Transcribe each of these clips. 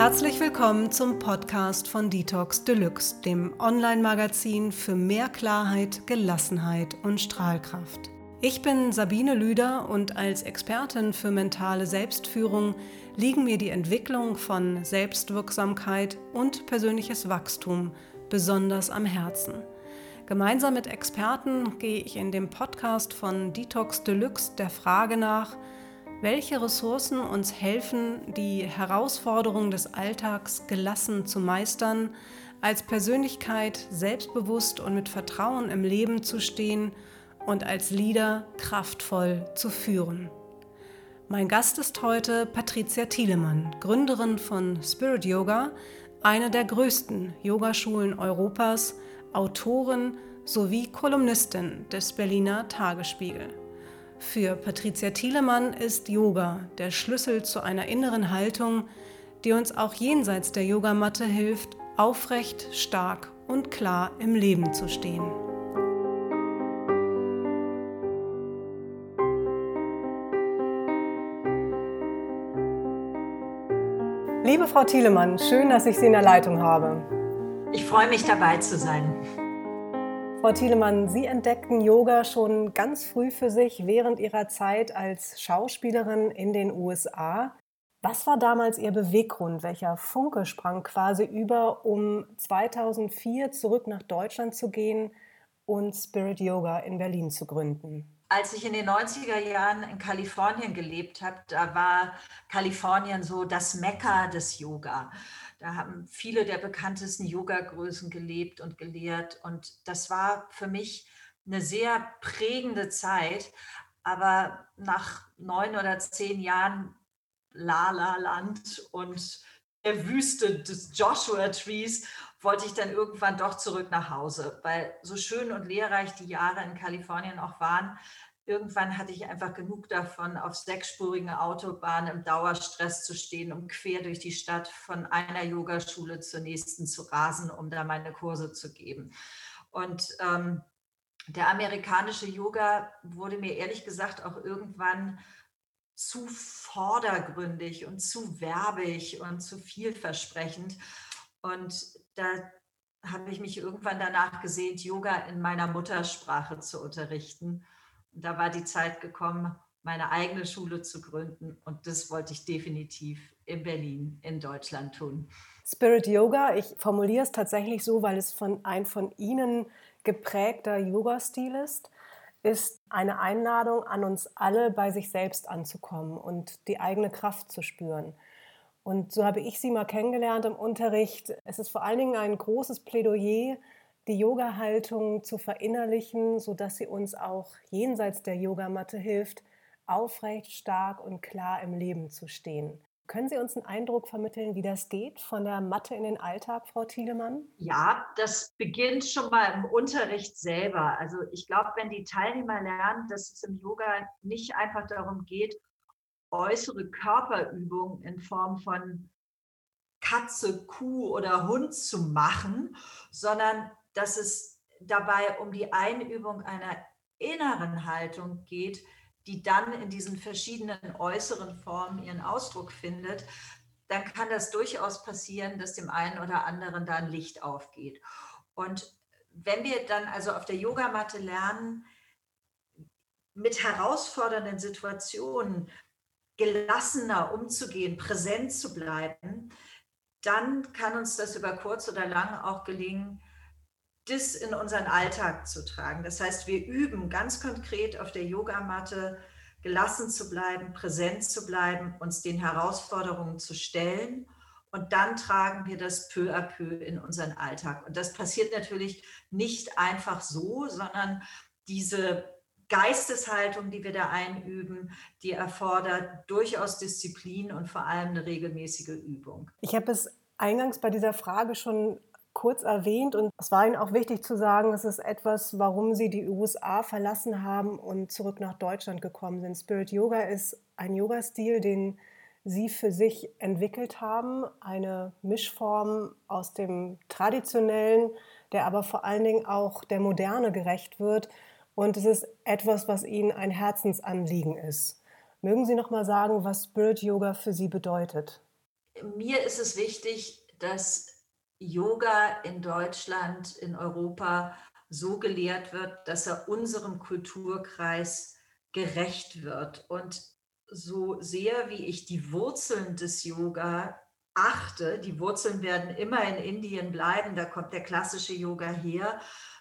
Herzlich willkommen zum Podcast von Detox Deluxe, dem Online-Magazin für mehr Klarheit, Gelassenheit und Strahlkraft. Ich bin Sabine Lüder und als Expertin für mentale Selbstführung liegen mir die Entwicklung von Selbstwirksamkeit und persönliches Wachstum besonders am Herzen. Gemeinsam mit Experten gehe ich in dem Podcast von Detox Deluxe der Frage nach, welche Ressourcen uns helfen, die Herausforderungen des Alltags gelassen zu meistern, als Persönlichkeit selbstbewusst und mit Vertrauen im Leben zu stehen und als Leader kraftvoll zu führen. Mein Gast ist heute Patricia Thielemann, Gründerin von Spirit Yoga, eine der größten Yogaschulen Europas, Autorin sowie Kolumnistin des Berliner Tagesspiegel. Für Patricia Thielemann ist Yoga der Schlüssel zu einer inneren Haltung, die uns auch jenseits der Yogamatte hilft, aufrecht, stark und klar im Leben zu stehen. Liebe Frau Thielemann, schön, dass ich Sie in der Leitung habe. Ich freue mich dabei zu sein. Frau Thielemann, Sie entdeckten Yoga schon ganz früh für sich während Ihrer Zeit als Schauspielerin in den USA. Was war damals Ihr Beweggrund? Welcher Funke sprang quasi über, um 2004 zurück nach Deutschland zu gehen und Spirit Yoga in Berlin zu gründen? Als ich in den 90er Jahren in Kalifornien gelebt habe, da war Kalifornien so das Mekka des Yoga. Da haben viele der bekanntesten Yoga-Größen gelebt und gelehrt. Und das war für mich eine sehr prägende Zeit. Aber nach neun oder zehn Jahren Lala-Land und der Wüste des Joshua Trees wollte ich dann irgendwann doch zurück nach Hause, weil so schön und lehrreich die Jahre in Kalifornien auch waren, irgendwann hatte ich einfach genug davon, auf sechsspurigen Autobahnen im Dauerstress zu stehen, um quer durch die Stadt von einer Yogaschule zur nächsten zu rasen, um da meine Kurse zu geben. Und ähm, der amerikanische Yoga wurde mir ehrlich gesagt auch irgendwann zu vordergründig und zu werbig und zu vielversprechend. Und da habe ich mich irgendwann danach gesehnt, Yoga in meiner Muttersprache zu unterrichten. Und da war die Zeit gekommen, meine eigene Schule zu gründen. Und das wollte ich definitiv in Berlin, in Deutschland tun. Spirit Yoga, ich formuliere es tatsächlich so, weil es von ein von Ihnen geprägter Yoga-Stil ist, ist eine Einladung an uns alle, bei sich selbst anzukommen und die eigene Kraft zu spüren. Und so habe ich Sie mal kennengelernt im Unterricht. Es ist vor allen Dingen ein großes Plädoyer die Yoga-Haltung zu verinnerlichen, sodass sie uns auch jenseits der Yogamatte hilft, aufrecht, stark und klar im Leben zu stehen. Können Sie uns einen Eindruck vermitteln, wie das geht, von der Matte in den Alltag, Frau Thielemann? Ja, das beginnt schon mal im Unterricht selber. Also ich glaube, wenn die Teilnehmer lernen, dass es im Yoga nicht einfach darum geht, äußere Körperübungen in Form von Katze, Kuh oder Hund zu machen, sondern dass es dabei um die Einübung einer inneren Haltung geht, die dann in diesen verschiedenen äußeren Formen ihren Ausdruck findet, dann kann das durchaus passieren, dass dem einen oder anderen da ein Licht aufgeht. Und wenn wir dann also auf der Yogamatte lernen, mit herausfordernden Situationen gelassener umzugehen, präsent zu bleiben, dann kann uns das über kurz oder lang auch gelingen, das in unseren Alltag zu tragen. Das heißt, wir üben ganz konkret auf der Yogamatte gelassen zu bleiben, präsent zu bleiben, uns den Herausforderungen zu stellen und dann tragen wir das peu à peu in unseren Alltag. Und das passiert natürlich nicht einfach so, sondern diese Geisteshaltung, die wir da einüben, die erfordert durchaus Disziplin und vor allem eine regelmäßige Übung. Ich habe es eingangs bei dieser Frage schon kurz erwähnt und es war Ihnen auch wichtig zu sagen, es ist etwas, warum Sie die USA verlassen haben und zurück nach Deutschland gekommen sind. Spirit Yoga ist ein Yoga-Stil, den Sie für sich entwickelt haben, eine Mischform aus dem traditionellen, der aber vor allen Dingen auch der Moderne gerecht wird. Und es ist etwas, was Ihnen ein Herzensanliegen ist. Mögen Sie noch mal sagen, was Spirit Yoga für Sie bedeutet? mir ist es wichtig, dass Yoga in Deutschland, in Europa so gelehrt wird, dass er unserem Kulturkreis gerecht wird. Und so sehr wie ich die Wurzeln des Yoga achte, die Wurzeln werden immer in Indien bleiben, da kommt der klassische Yoga her,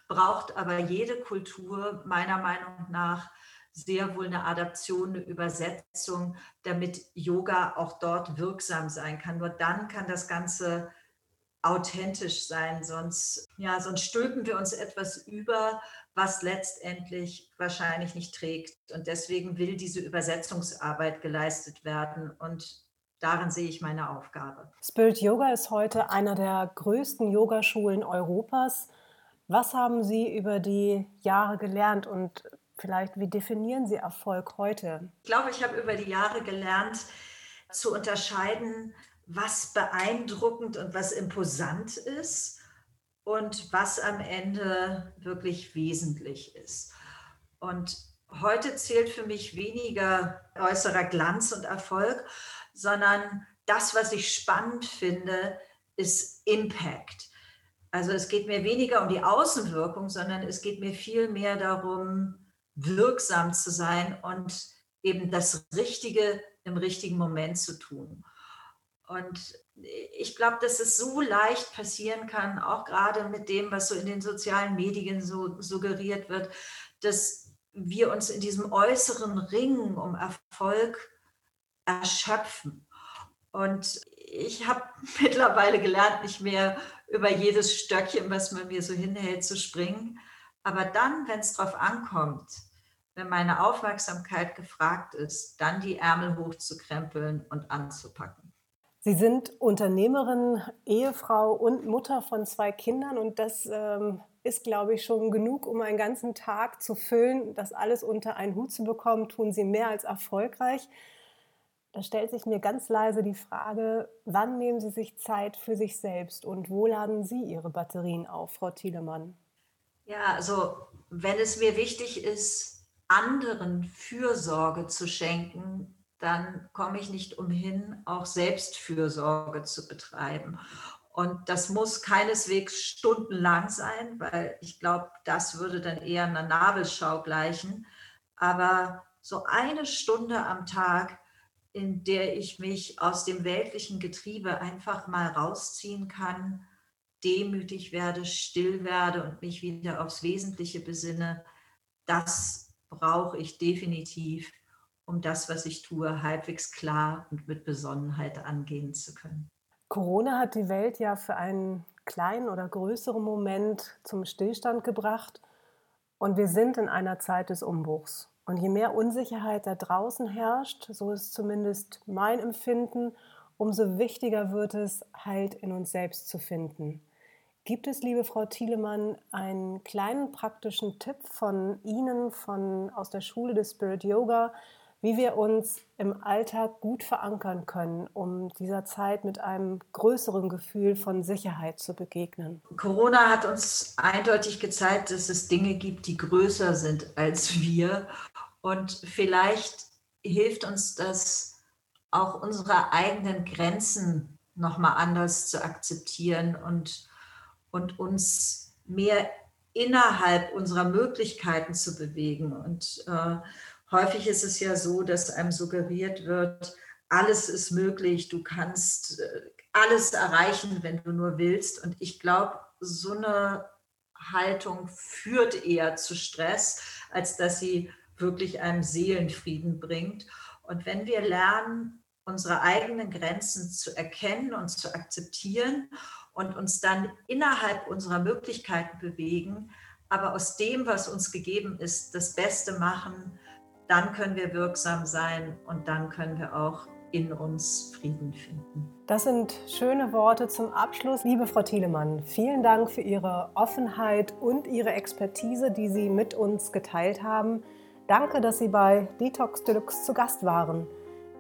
braucht aber jede Kultur meiner Meinung nach sehr wohl eine Adaption, eine Übersetzung, damit Yoga auch dort wirksam sein kann. Nur dann kann das Ganze authentisch sein, sonst, ja, sonst stülpen wir uns etwas über, was letztendlich wahrscheinlich nicht trägt. Und deswegen will diese Übersetzungsarbeit geleistet werden. Und darin sehe ich meine Aufgabe. Spirit Yoga ist heute einer der größten Yogaschulen Europas. Was haben Sie über die Jahre gelernt und vielleicht wie definieren Sie Erfolg heute? Ich glaube, ich habe über die Jahre gelernt zu unterscheiden, was beeindruckend und was imposant ist und was am Ende wirklich wesentlich ist. Und heute zählt für mich weniger äußerer Glanz und Erfolg, sondern das, was ich spannend finde, ist Impact. Also es geht mir weniger um die Außenwirkung, sondern es geht mir viel mehr darum, wirksam zu sein und eben das Richtige im richtigen Moment zu tun. Und ich glaube, dass es so leicht passieren kann, auch gerade mit dem, was so in den sozialen Medien so suggeriert wird, dass wir uns in diesem äußeren Ring um Erfolg erschöpfen. Und ich habe mittlerweile gelernt, nicht mehr über jedes Stöckchen, was man mir so hinhält, zu springen. Aber dann, wenn es darauf ankommt, wenn meine Aufmerksamkeit gefragt ist, dann die Ärmel hochzukrempeln und anzupacken. Sie sind Unternehmerin, Ehefrau und Mutter von zwei Kindern und das ähm, ist, glaube ich, schon genug, um einen ganzen Tag zu füllen. Das alles unter einen Hut zu bekommen, tun Sie mehr als erfolgreich. Da stellt sich mir ganz leise die Frage, wann nehmen Sie sich Zeit für sich selbst und wo laden Sie Ihre Batterien auf, Frau Thielemann? Ja, also wenn es mir wichtig ist, anderen Fürsorge zu schenken, dann komme ich nicht umhin, auch Selbstfürsorge zu betreiben. Und das muss keineswegs stundenlang sein, weil ich glaube, das würde dann eher einer Nabelschau gleichen. Aber so eine Stunde am Tag, in der ich mich aus dem weltlichen Getriebe einfach mal rausziehen kann, demütig werde, still werde und mich wieder aufs Wesentliche besinne, das brauche ich definitiv um das, was ich tue, halbwegs klar und mit Besonnenheit angehen zu können. Corona hat die Welt ja für einen kleinen oder größeren Moment zum Stillstand gebracht und wir sind in einer Zeit des Umbruchs. Und je mehr Unsicherheit da draußen herrscht, so ist zumindest mein Empfinden, umso wichtiger wird es, Halt in uns selbst zu finden. Gibt es, liebe Frau Thielemann, einen kleinen praktischen Tipp von Ihnen, von aus der Schule des Spirit Yoga, wie wir uns im Alltag gut verankern können, um dieser Zeit mit einem größeren Gefühl von Sicherheit zu begegnen. Corona hat uns eindeutig gezeigt, dass es Dinge gibt, die größer sind als wir. Und vielleicht hilft uns das auch unsere eigenen Grenzen nochmal anders zu akzeptieren und, und uns mehr innerhalb unserer Möglichkeiten zu bewegen. Und äh, häufig ist es ja so, dass einem suggeriert wird, alles ist möglich, du kannst äh, alles erreichen, wenn du nur willst. Und ich glaube, so eine Haltung führt eher zu Stress, als dass sie wirklich einem Seelenfrieden bringt. Und wenn wir lernen, unsere eigenen Grenzen zu erkennen und zu akzeptieren und uns dann innerhalb unserer Möglichkeiten bewegen, aber aus dem, was uns gegeben ist, das Beste machen, dann können wir wirksam sein und dann können wir auch in uns Frieden finden. Das sind schöne Worte zum Abschluss. Liebe Frau Thielemann, vielen Dank für Ihre Offenheit und Ihre Expertise, die Sie mit uns geteilt haben. Danke, dass Sie bei Detox Deluxe zu Gast waren.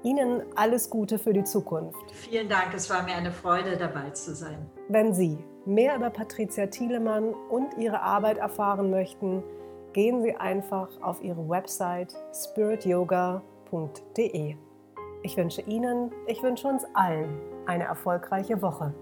Ihnen alles Gute für die Zukunft. Vielen Dank, es war mir eine Freude, dabei zu sein. Wenn Sie mehr über Patricia Thielemann und ihre Arbeit erfahren möchten, gehen Sie einfach auf ihre Website spirityoga.de. Ich wünsche Ihnen, ich wünsche uns allen eine erfolgreiche Woche.